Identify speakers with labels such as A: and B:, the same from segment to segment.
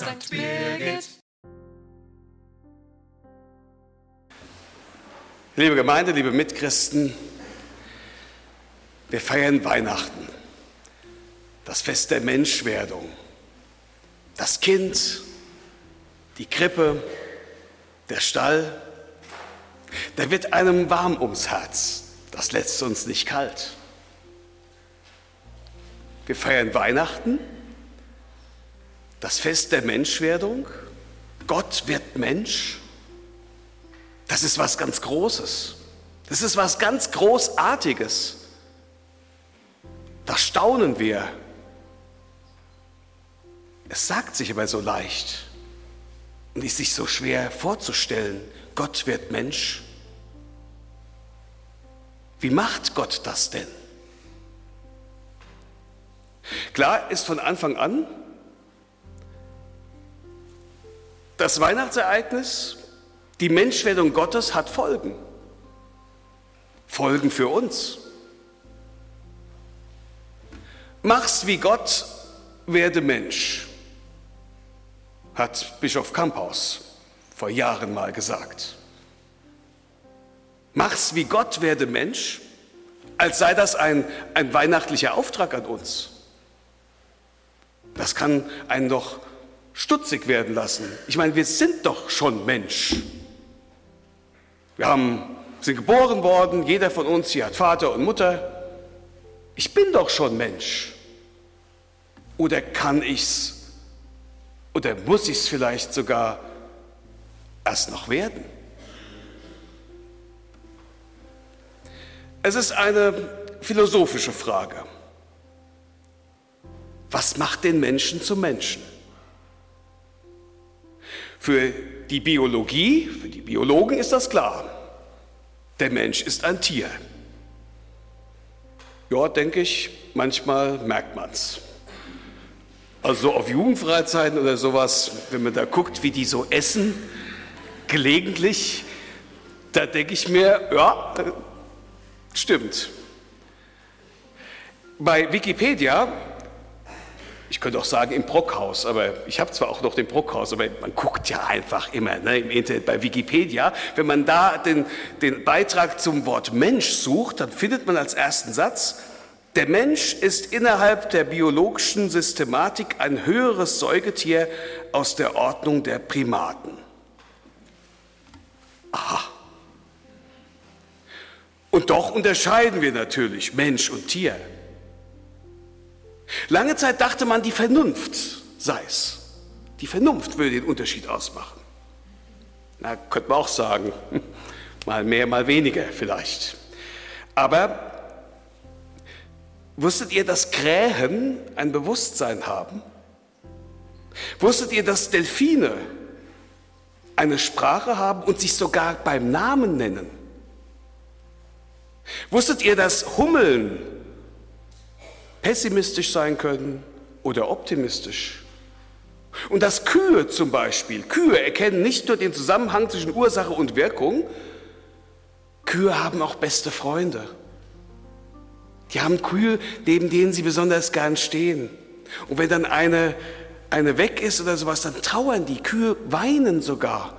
A: St. Birgit.
B: Liebe Gemeinde, liebe Mitchristen, wir feiern Weihnachten, das Fest der Menschwerdung. Das Kind, die Krippe, der Stall, da wird einem warm ums Herz, das lässt uns nicht kalt. Wir feiern Weihnachten, das Fest der Menschwerdung. Gott wird Mensch. Das ist was ganz Großes. Das ist was ganz Großartiges. Da staunen wir. Es sagt sich aber so leicht und ist sich so schwer vorzustellen. Gott wird Mensch. Wie macht Gott das denn? Klar ist von Anfang an, das Weihnachtsereignis, die Menschwerdung Gottes hat Folgen. Folgen für uns. Mach's wie Gott, werde Mensch, hat Bischof Kamphaus vor Jahren mal gesagt. Mach's wie Gott, werde Mensch, als sei das ein, ein weihnachtlicher Auftrag an uns. Das kann einen doch stutzig werden lassen. Ich meine, wir sind doch schon Mensch. Wir haben, sind geboren worden, jeder von uns hier hat Vater und Mutter. Ich bin doch schon Mensch. Oder kann ich's oder muss ich's vielleicht sogar erst noch werden? Es ist eine philosophische Frage. Was macht den Menschen zum Menschen? Für die Biologie, für die Biologen ist das klar. Der Mensch ist ein Tier. Ja, denke ich, manchmal merkt man es. Also auf Jugendfreizeiten oder sowas, wenn man da guckt, wie die so essen, gelegentlich, da denke ich mir, ja, stimmt. Bei Wikipedia ich könnte auch sagen im Brockhaus, aber ich habe zwar auch noch den Brockhaus, aber man guckt ja einfach immer ne, im Internet bei Wikipedia. Wenn man da den, den Beitrag zum Wort Mensch sucht, dann findet man als ersten Satz, der Mensch ist innerhalb der biologischen Systematik ein höheres Säugetier aus der Ordnung der Primaten. Aha. Und doch unterscheiden wir natürlich Mensch und Tier. Lange Zeit dachte man, die Vernunft sei es. Die Vernunft würde den Unterschied ausmachen. Na, könnte man auch sagen, mal mehr, mal weniger vielleicht. Aber wusstet ihr, dass Krähen ein Bewusstsein haben? Wusstet ihr, dass Delfine eine Sprache haben und sich sogar beim Namen nennen? Wusstet ihr, dass Hummeln pessimistisch sein können oder optimistisch. Und dass Kühe zum Beispiel, Kühe erkennen nicht nur den Zusammenhang zwischen Ursache und Wirkung, Kühe haben auch beste Freunde. Die haben Kühe, neben denen sie besonders gern stehen. Und wenn dann eine, eine weg ist oder sowas, dann trauern die Kühe, weinen sogar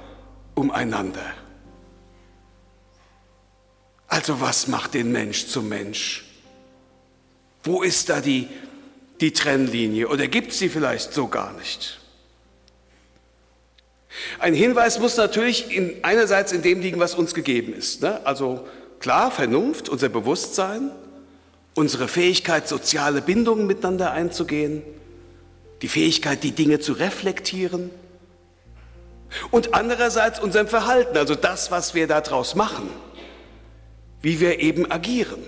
B: umeinander. Also was macht den Mensch zum Mensch? Wo ist da die, die Trennlinie oder gibt es sie vielleicht so gar nicht? Ein Hinweis muss natürlich in, einerseits in dem liegen, was uns gegeben ist. Ne? Also klar, Vernunft, unser Bewusstsein, unsere Fähigkeit, soziale Bindungen miteinander einzugehen, die Fähigkeit, die Dinge zu reflektieren und andererseits unserem Verhalten, also das, was wir daraus machen, wie wir eben agieren.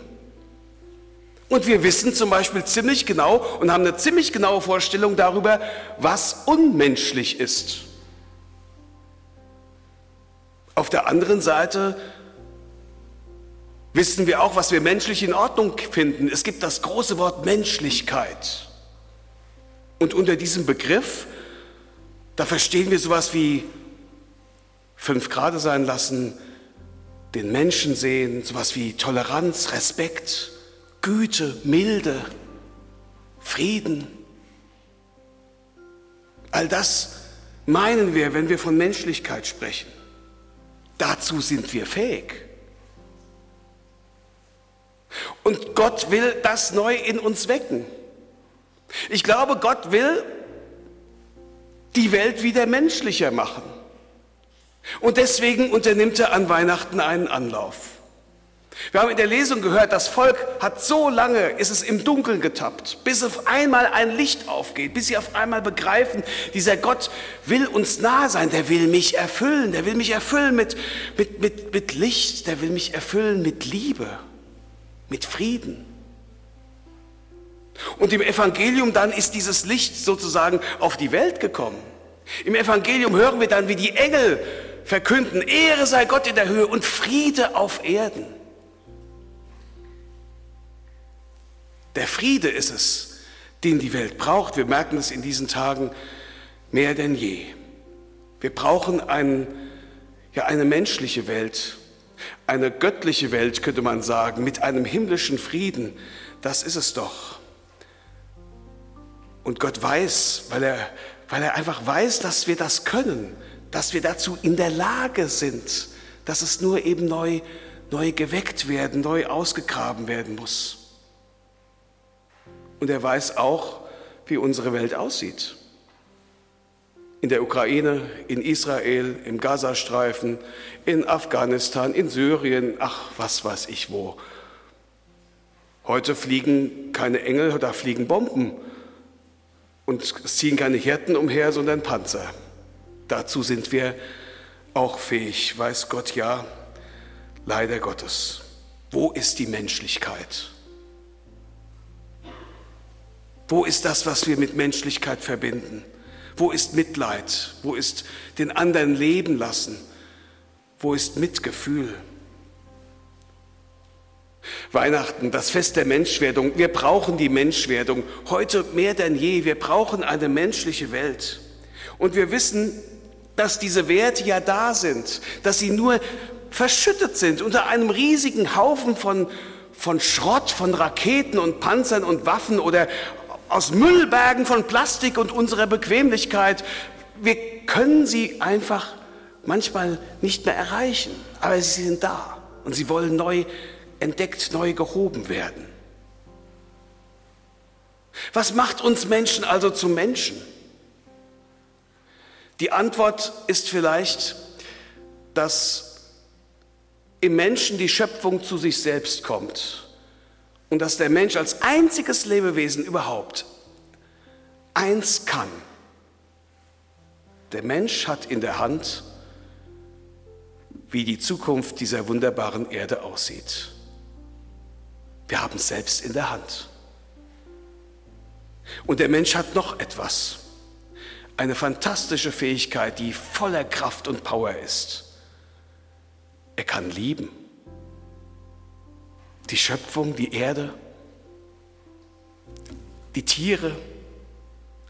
B: Und wir wissen zum Beispiel ziemlich genau und haben eine ziemlich genaue Vorstellung darüber, was unmenschlich ist. Auf der anderen Seite wissen wir auch, was wir menschlich in Ordnung finden. Es gibt das große Wort Menschlichkeit. Und unter diesem Begriff, da verstehen wir sowas wie fünf Grade sein lassen, den Menschen sehen, sowas wie Toleranz, Respekt, Güte, Milde, Frieden. All das meinen wir, wenn wir von Menschlichkeit sprechen? Dazu sind wir fähig. Und Gott will das neu in uns wecken. Ich glaube, Gott will die Welt wieder menschlicher machen. Und deswegen unternimmt er an Weihnachten einen Anlauf. Wir haben in der Lesung gehört, das Volk hat so lange, ist es im Dunkeln getappt, bis auf einmal ein Licht aufgeht, bis sie auf einmal begreifen, dieser Gott will uns nah sein, der will mich erfüllen, der will mich erfüllen mit, mit, mit, mit Licht, der will mich erfüllen mit Liebe, mit Frieden. Und im Evangelium dann ist dieses Licht sozusagen auf die Welt gekommen. Im Evangelium hören wir dann, wie die Engel verkünden, Ehre sei Gott in der Höhe und Friede auf Erden. Der Friede ist es, den die Welt braucht. Wir merken es in diesen Tagen mehr denn je. Wir brauchen ein, ja, eine menschliche Welt, eine göttliche Welt, könnte man sagen, mit einem himmlischen Frieden. Das ist es doch. Und Gott weiß, weil er, weil er einfach weiß, dass wir das können, dass wir dazu in der Lage sind, dass es nur eben neu, neu geweckt werden, neu ausgegraben werden muss. Und er weiß auch, wie unsere Welt aussieht. In der Ukraine, in Israel, im Gazastreifen, in Afghanistan, in Syrien, ach, was weiß ich wo. Heute fliegen keine Engel, da fliegen Bomben. Und es ziehen keine Hirten umher, sondern Panzer. Dazu sind wir auch fähig, weiß Gott ja, leider Gottes. Wo ist die Menschlichkeit? Wo ist das, was wir mit Menschlichkeit verbinden? Wo ist Mitleid? Wo ist den anderen leben lassen? Wo ist Mitgefühl? Weihnachten, das Fest der Menschwerdung. Wir brauchen die Menschwerdung. Heute mehr denn je. Wir brauchen eine menschliche Welt. Und wir wissen, dass diese Werte ja da sind, dass sie nur verschüttet sind unter einem riesigen Haufen von, von Schrott, von Raketen und Panzern und Waffen oder aus Müllbergen von Plastik und unserer Bequemlichkeit. Wir können sie einfach manchmal nicht mehr erreichen, aber sie sind da und sie wollen neu entdeckt, neu gehoben werden. Was macht uns Menschen also zu Menschen? Die Antwort ist vielleicht, dass im Menschen die Schöpfung zu sich selbst kommt und dass der Mensch als einziges Lebewesen überhaupt eins kann. Der Mensch hat in der Hand, wie die Zukunft dieser wunderbaren Erde aussieht. Wir haben es selbst in der Hand. Und der Mensch hat noch etwas, eine fantastische Fähigkeit, die voller Kraft und Power ist. Er kann lieben die Schöpfung, die Erde, die Tiere,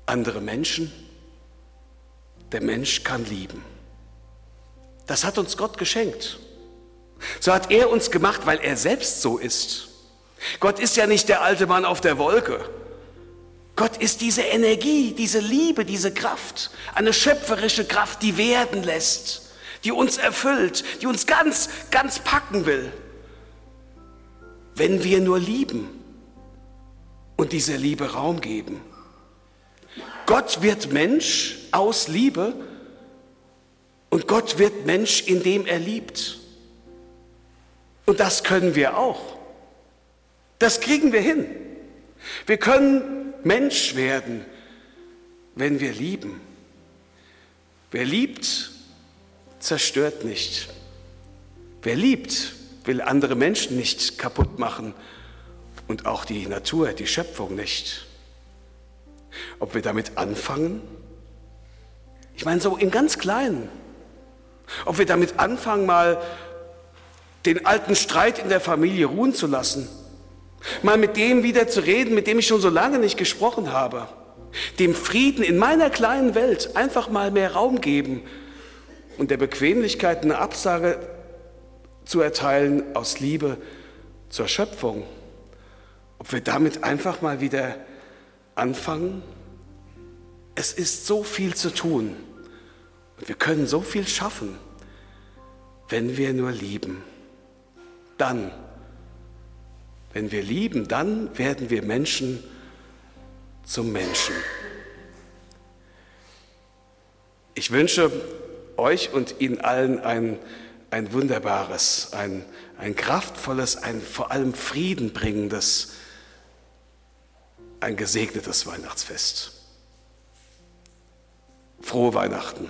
B: andere Menschen. Der Mensch kann lieben. Das hat uns Gott geschenkt. So hat er uns gemacht, weil er selbst so ist. Gott ist ja nicht der alte Mann auf der Wolke. Gott ist diese Energie, diese Liebe, diese Kraft, eine schöpferische Kraft, die werden lässt, die uns erfüllt, die uns ganz, ganz packen will wenn wir nur lieben und dieser Liebe Raum geben. Gott wird Mensch aus Liebe und Gott wird Mensch, indem er liebt. Und das können wir auch. Das kriegen wir hin. Wir können Mensch werden, wenn wir lieben. Wer liebt, zerstört nicht. Wer liebt, will andere Menschen nicht kaputt machen und auch die Natur, die Schöpfung nicht. Ob wir damit anfangen? Ich meine, so im ganz Kleinen. Ob wir damit anfangen, mal den alten Streit in der Familie ruhen zu lassen, mal mit dem wieder zu reden, mit dem ich schon so lange nicht gesprochen habe, dem Frieden in meiner kleinen Welt einfach mal mehr Raum geben und der Bequemlichkeit eine Absage zu erteilen aus Liebe zur Schöpfung. Ob wir damit einfach mal wieder anfangen? Es ist so viel zu tun Wir können so viel schaffen, wenn wir nur lieben. Dann, wenn wir lieben, dann werden wir Menschen zum Menschen. Ich wünsche euch und Ihnen allen ein, ein wunderbares, ein, ein kraftvolles, ein vor allem friedenbringendes, ein gesegnetes Weihnachtsfest. Frohe Weihnachten.